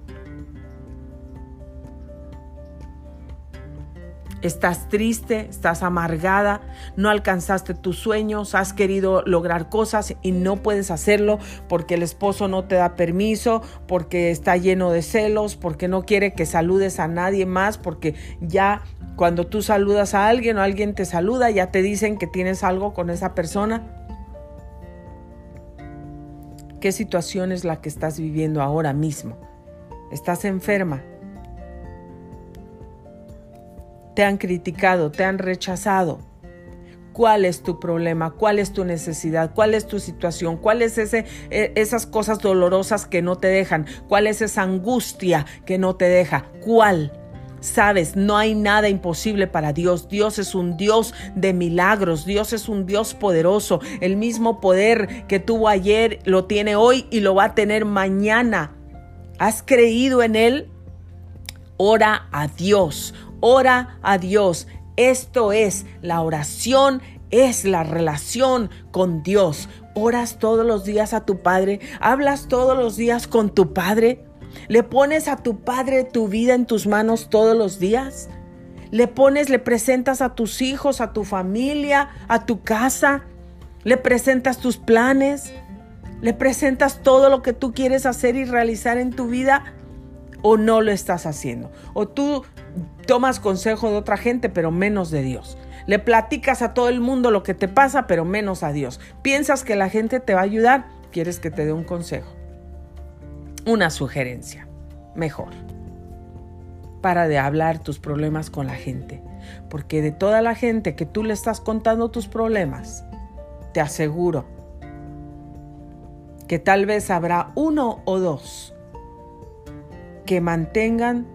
Estás triste, estás amargada, no alcanzaste tus sueños, has querido lograr cosas y no puedes hacerlo porque el esposo no te da permiso, porque está lleno de celos, porque no quiere que saludes a nadie más, porque ya cuando tú saludas a alguien o alguien te saluda, ya te dicen que tienes algo con esa persona. ¿Qué situación es la que estás viviendo ahora mismo? ¿Estás enferma? Te han criticado, te han rechazado. ¿Cuál es tu problema? ¿Cuál es tu necesidad? ¿Cuál es tu situación? ¿Cuál es e, esas cosas dolorosas que no te dejan? ¿Cuál es esa angustia que no te deja? ¿Cuál? Sabes, no hay nada imposible para Dios. Dios es un Dios de milagros. Dios es un Dios poderoso. El mismo poder que tuvo ayer lo tiene hoy y lo va a tener mañana. ¿Has creído en Él? Ora a Dios. Ora a Dios. Esto es la oración, es la relación con Dios. Oras todos los días a tu Padre, hablas todos los días con tu Padre. Le pones a tu Padre tu vida en tus manos todos los días. Le pones, le presentas a tus hijos, a tu familia, a tu casa. Le presentas tus planes. Le presentas todo lo que tú quieres hacer y realizar en tu vida o no lo estás haciendo. O tú tomas consejo de otra gente, pero menos de Dios. Le platicas a todo el mundo lo que te pasa, pero menos a Dios. Piensas que la gente te va a ayudar, quieres que te dé un consejo. Una sugerencia. Mejor. Para de hablar tus problemas con la gente. Porque de toda la gente que tú le estás contando tus problemas, te aseguro que tal vez habrá uno o dos que mantengan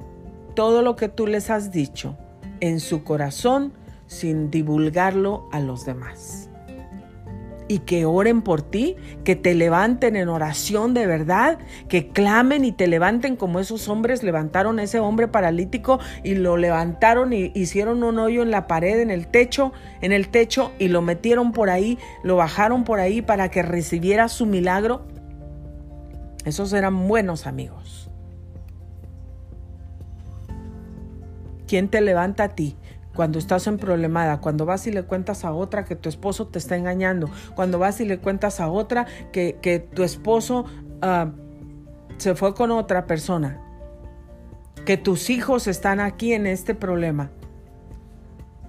todo lo que tú les has dicho en su corazón sin divulgarlo a los demás. Y que oren por ti, que te levanten en oración de verdad, que clamen y te levanten como esos hombres levantaron ese hombre paralítico y lo levantaron y hicieron un hoyo en la pared, en el techo, en el techo y lo metieron por ahí, lo bajaron por ahí para que recibiera su milagro. Esos eran buenos amigos. ¿Quién te levanta a ti? Cuando estás en problemada, cuando vas y le cuentas a otra que tu esposo te está engañando, cuando vas y le cuentas a otra que, tu esposo ah, se fue con otra persona, que tus hijos están aquí en este problema.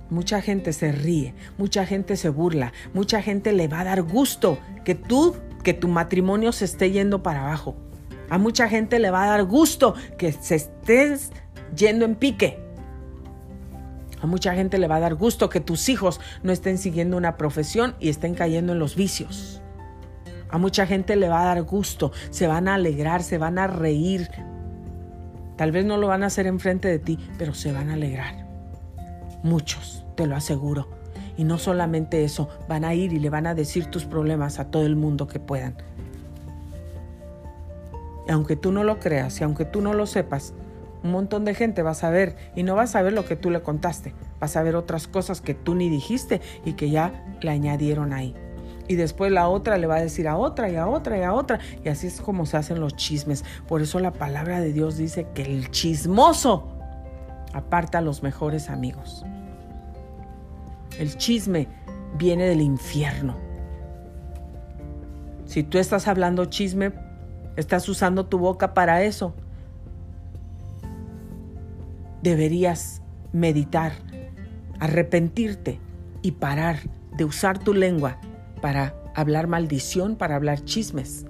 Mucha gente se ríe, mucha gente se burla, mucha gente le va a dar gusto que tú, que tu matrimonio se esté yendo para abajo. A mucha gente le va a dar gusto que se estés yendo en pique. A mucha gente le va a dar gusto que tus hijos no estén siguiendo una profesión y estén cayendo en los vicios. A mucha gente le va a dar gusto, se van a alegrar, se van a reír. Tal vez no lo van a hacer enfrente de ti, pero se van a alegrar. Muchos, te lo aseguro. Y no solamente eso, van a ir y le van a decir tus problemas a todo el mundo que puedan. Y aunque tú no lo creas y aunque tú no lo sepas, un montón de gente va a saber y no va a saber lo que tú le contaste, va a saber otras cosas que tú ni dijiste y que ya le añadieron ahí. Y después la otra le va a decir a otra y a otra y a otra. Y así es como se hacen los chismes. Por eso la palabra de Dios dice que el chismoso aparta a los mejores amigos. El chisme viene del infierno. Si tú estás hablando chisme, estás usando tu boca para eso deberías meditar, arrepentirte y parar de usar tu lengua para hablar maldición, para hablar chismes.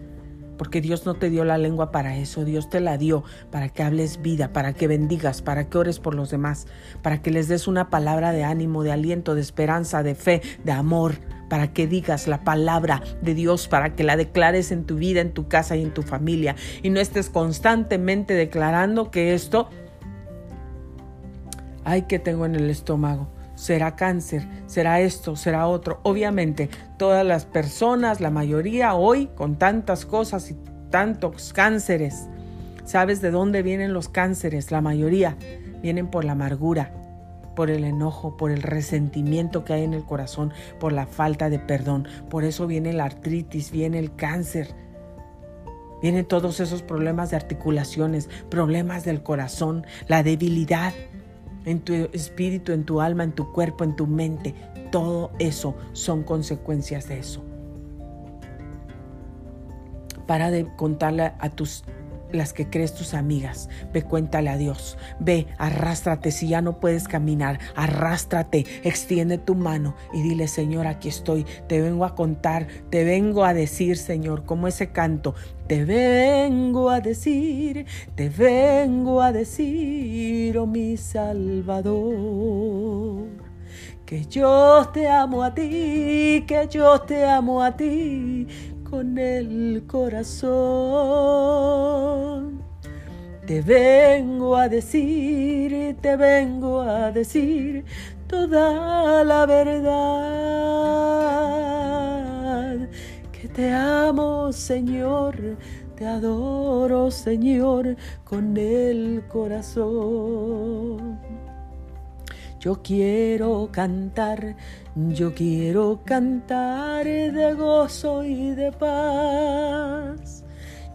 Porque Dios no te dio la lengua para eso, Dios te la dio para que hables vida, para que bendigas, para que ores por los demás, para que les des una palabra de ánimo, de aliento, de esperanza, de fe, de amor, para que digas la palabra de Dios, para que la declares en tu vida, en tu casa y en tu familia. Y no estés constantemente declarando que esto, ay, que tengo en el estómago será cáncer, será esto, será otro. Obviamente, todas las personas, la mayoría hoy, con tantas cosas y tantos cánceres, ¿sabes de dónde vienen los cánceres? La mayoría vienen por la amargura, por el enojo, por el resentimiento que hay en el corazón, por la falta de perdón. Por eso viene la artritis, viene el cáncer. Vienen todos esos problemas de articulaciones, problemas del corazón, la debilidad, en tu espíritu, en tu alma, en tu cuerpo, en tu mente. Todo eso son consecuencias de eso. Para de contarle a tus las que crees tus amigas. Ve, cuéntale a Dios. Ve, arrástrate. Si ya no puedes caminar, arrástrate. Extiende tu mano y dile, Señor, aquí estoy. Te vengo a contar, te vengo a decir, Señor, como ese canto. Te vengo a decir, te vengo a decir, oh mi Salvador. Que yo te amo a ti, que yo te amo a ti con el corazón. Te vengo a decir, te vengo a decir toda la verdad. Que te amo, Señor, te adoro, Señor, con el corazón. Yo quiero cantar, yo quiero cantar de gozo y de paz.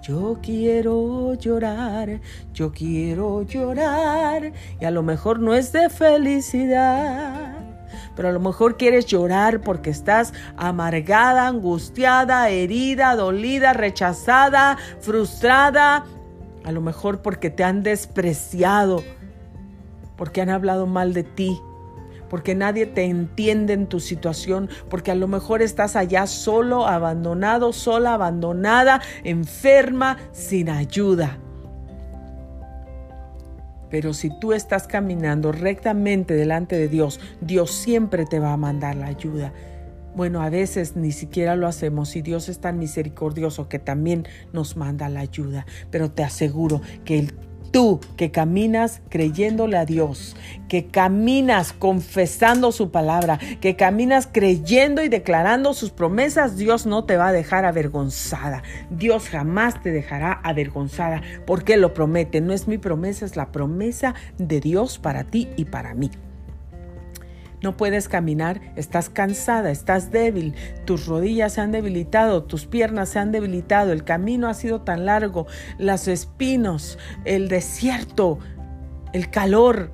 Yo quiero llorar, yo quiero llorar. Y a lo mejor no es de felicidad, pero a lo mejor quieres llorar porque estás amargada, angustiada, herida, dolida, rechazada, frustrada. A lo mejor porque te han despreciado porque han hablado mal de ti, porque nadie te entiende en tu situación, porque a lo mejor estás allá solo, abandonado, sola, abandonada, enferma, sin ayuda. Pero si tú estás caminando rectamente delante de Dios, Dios siempre te va a mandar la ayuda. Bueno, a veces ni siquiera lo hacemos y Dios es tan misericordioso que también nos manda la ayuda. Pero te aseguro que el Tú que caminas creyéndole a Dios, que caminas confesando su palabra, que caminas creyendo y declarando sus promesas, Dios no te va a dejar avergonzada. Dios jamás te dejará avergonzada porque lo promete. No es mi promesa, es la promesa de Dios para ti y para mí. No puedes caminar, estás cansada, estás débil, tus rodillas se han debilitado, tus piernas se han debilitado, el camino ha sido tan largo, los espinos, el desierto, el calor,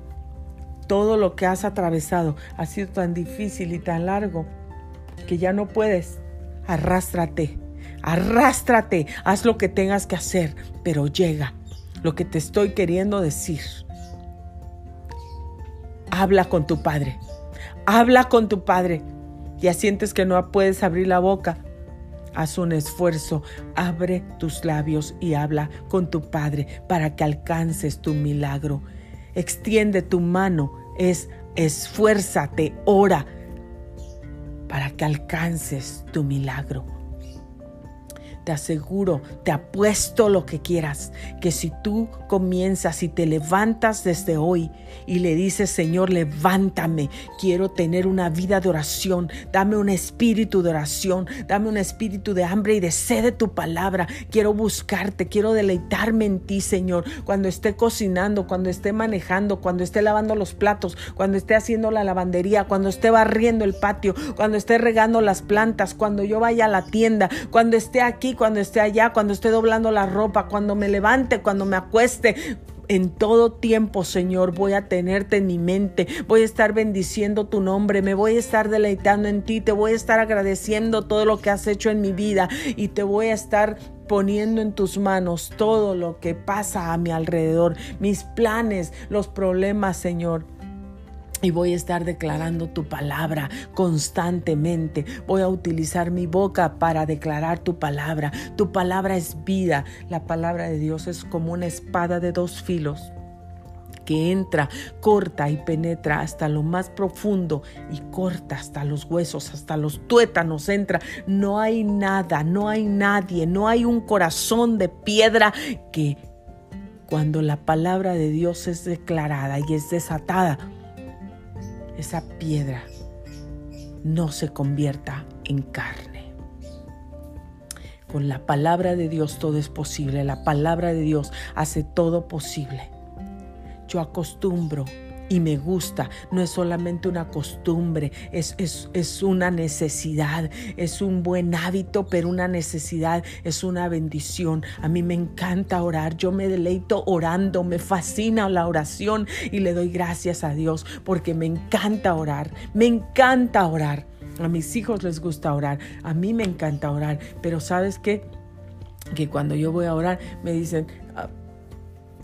todo lo que has atravesado ha sido tan difícil y tan largo que ya no puedes. Arrástrate, arrástrate, haz lo que tengas que hacer, pero llega lo que te estoy queriendo decir. Habla con tu Padre. Habla con tu Padre. Ya sientes que no puedes abrir la boca. Haz un esfuerzo, abre tus labios y habla con tu Padre para que alcances tu milagro. Extiende tu mano, es esfuérzate, ora para que alcances tu milagro te aseguro, te apuesto lo que quieras, que si tú comienzas y te levantas desde hoy y le dices, Señor, levántame, quiero tener una vida de oración, dame un espíritu de oración, dame un espíritu de hambre y de sed de tu palabra, quiero buscarte, quiero deleitarme en ti, Señor, cuando esté cocinando, cuando esté manejando, cuando esté lavando los platos, cuando esté haciendo la lavandería, cuando esté barriendo el patio, cuando esté regando las plantas, cuando yo vaya a la tienda, cuando esté aquí cuando esté allá, cuando esté doblando la ropa, cuando me levante, cuando me acueste, en todo tiempo, Señor, voy a tenerte en mi mente, voy a estar bendiciendo tu nombre, me voy a estar deleitando en ti, te voy a estar agradeciendo todo lo que has hecho en mi vida. Y te voy a estar poniendo en tus manos todo lo que pasa a mi alrededor, mis planes, los problemas, Señor. Y voy a estar declarando tu palabra constantemente. Voy a utilizar mi boca para declarar tu palabra. Tu palabra es vida. La palabra de Dios es como una espada de dos filos que entra, corta y penetra hasta lo más profundo y corta hasta los huesos, hasta los tuétanos entra. No hay nada, no hay nadie, no hay un corazón de piedra que cuando la palabra de Dios es declarada y es desatada, esa piedra no se convierta en carne. Con la palabra de Dios todo es posible. La palabra de Dios hace todo posible. Yo acostumbro y me gusta. No es solamente una costumbre, es, es, es, una necesidad, es un buen hábito, pero una necesidad, es una bendición. A mí me encanta orar, yo me deleito orando, me fascina la oración y le doy gracias a Dios porque me encanta orar, me encanta orar. A mis hijos les gusta orar, a mí me encanta orar, pero ¿sabes qué? Que cuando yo voy a orar me dicen, ah,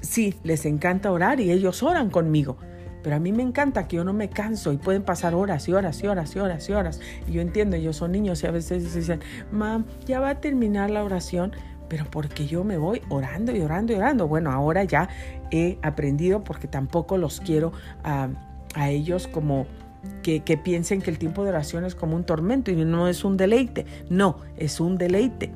sí, les encanta orar y ellos oran conmigo. Pero a mí me encanta que yo no me canso y pueden pasar horas y horas y horas y horas y horas. Y yo entiendo, ellos son niños y a veces dicen, mam, ya va a terminar la oración, pero porque yo me voy orando y orando y orando. Bueno, ahora ya he aprendido porque tampoco los quiero a, a ellos como que, que piensen que el tiempo de oración es como un tormento y no es un deleite. No, es un deleite.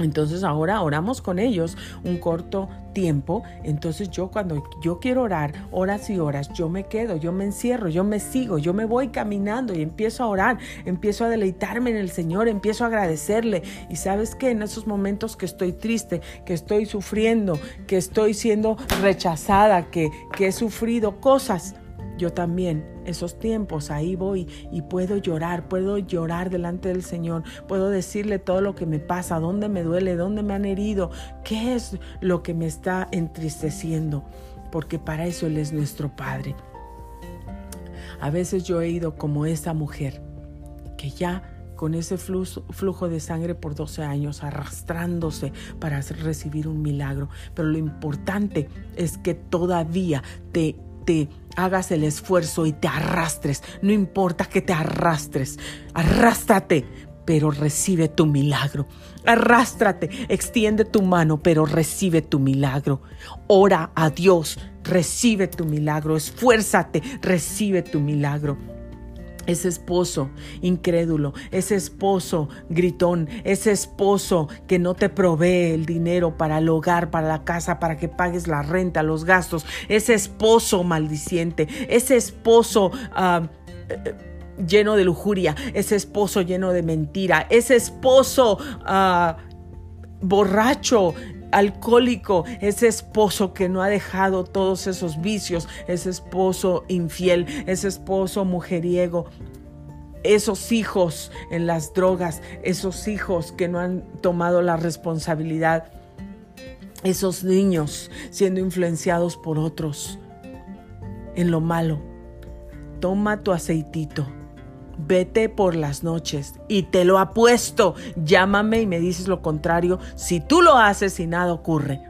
Entonces ahora oramos con ellos un corto tiempo. Entonces yo cuando yo quiero orar horas y horas, yo me quedo, yo me encierro, yo me sigo, yo me voy caminando y empiezo a orar, empiezo a deleitarme en el Señor, empiezo a agradecerle. Y sabes que en esos momentos que estoy triste, que estoy sufriendo, que estoy siendo rechazada, que, que he sufrido cosas, yo también esos tiempos ahí voy y puedo llorar, puedo llorar delante del Señor, puedo decirle todo lo que me pasa, dónde me duele, dónde me han herido, qué es lo que me está entristeciendo, porque para eso Él es nuestro Padre. A veces yo he ido como esa mujer que ya con ese flujo, de sangre por 12 años, arrastrándose para recibir un milagro. Pero lo importante es que todavía te hagas el esfuerzo y te arrastres. No importa que te arrastres, arrástrate, pero recibe tu milagro. Arrástrate, extiende tu mano, pero recibe tu milagro. Ora a Dios, recibe tu milagro. Esfuérzate, recibe tu milagro ese esposo incrédulo, ese esposo gritón, ese esposo que no te provee el dinero para el hogar, para la casa, para que pagues la renta, los gastos, ese esposo maldiciente, ese esposo... Ah, lleno de lujuria, ese esposo lleno de mentira, ese esposo ah, borracho, alcohólico, ese esposo que no ha dejado todos esos vicios, ese esposo infiel, ese esposo mujeriego, esos hijos en las drogas, esos hijos que no han tomado la responsabilidad, esos niños siendo influenciados por otros en lo malo. Toma tu aceitito vete por las noches. Y te lo apuesto, llámame y me dices lo contrario, si tú lo haces y nada ocurre,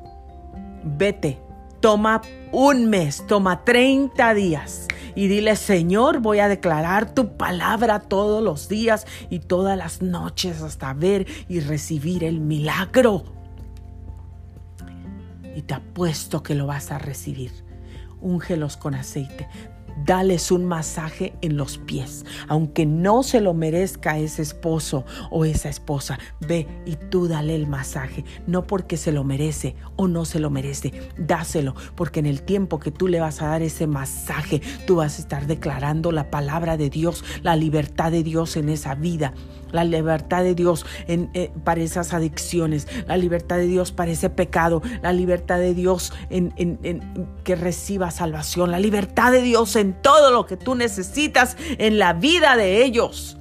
vete, toma un mes, toma 30 días. Y dile, Señor, voy a declarar tu palabra todos los días y todas las noches hasta ver y recibir el milagro. Y te apuesto que lo vas a recibir. Úngelos con aceite dales un masaje en los pies, aunque no se lo merezca ese esposo o esa esposa. Ve y tú dale el masaje, no porque se lo merece o no se lo merece, dáselo, porque en el tiempo que tú le vas a dar ese masaje, tú vas a estar declarando la palabra de Dios, la libertad de Dios en esa vida la libertad de Dios eh, para esas adicciones, la libertad de Dios para ese pecado, la libertad de Dios en que reciba salvación, la libertad de Dios en todo lo que tú necesitas en la vida de ellos.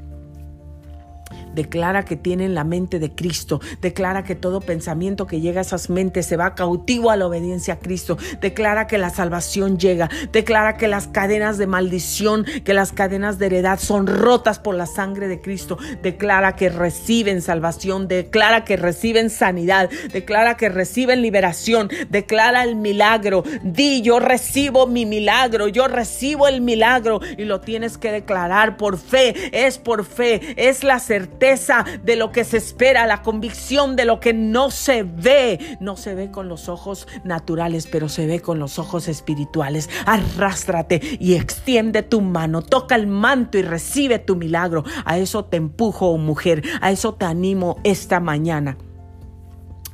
Declara que tienen la mente de Cristo. Declara que todo pensamiento que llega a esas mentes se va cautivo a la obediencia a Cristo. Declara que la salvación llega. Declara que las cadenas de maldición, que las cadenas de heredad son rotas por la sangre de Cristo. Declara que reciben salvación. Declara que reciben sanidad. Declara que reciben liberación. Declara el milagro. Di, yo recibo mi milagro. Yo recibo el milagro. Y lo tienes que declarar por fe. Es por fe. Es la certeza de lo que se espera, la convicción de lo que no se ve. No se ve con los ojos naturales, pero se ve con los ojos espirituales. Arrástrate y extiende tu mano, toca el manto y recibe tu milagro. A eso te empujo, mujer, a eso te animo esta mañana.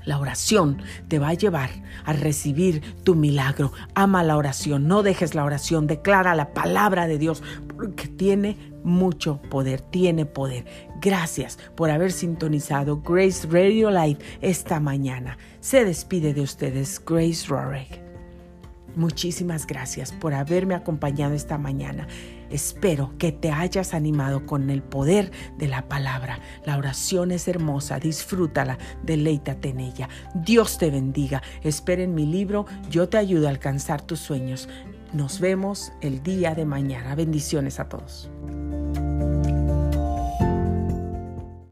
La oración te va a llevar a recibir tu milagro. Ama la oración, no dejes la oración, declara la palabra de Dios porque tiene mucho poder, tiene poder. Gracias por haber sintonizado Grace Radio Live esta mañana. Se despide de ustedes Grace Rorick. Muchísimas gracias por haberme acompañado esta mañana. Espero que te hayas animado con el poder de la palabra. La oración es hermosa, disfrútala, deleítate en ella. Dios te bendiga. Espera en mi libro, yo te ayudo a alcanzar tus sueños. Nos vemos el día de mañana. Bendiciones a todos.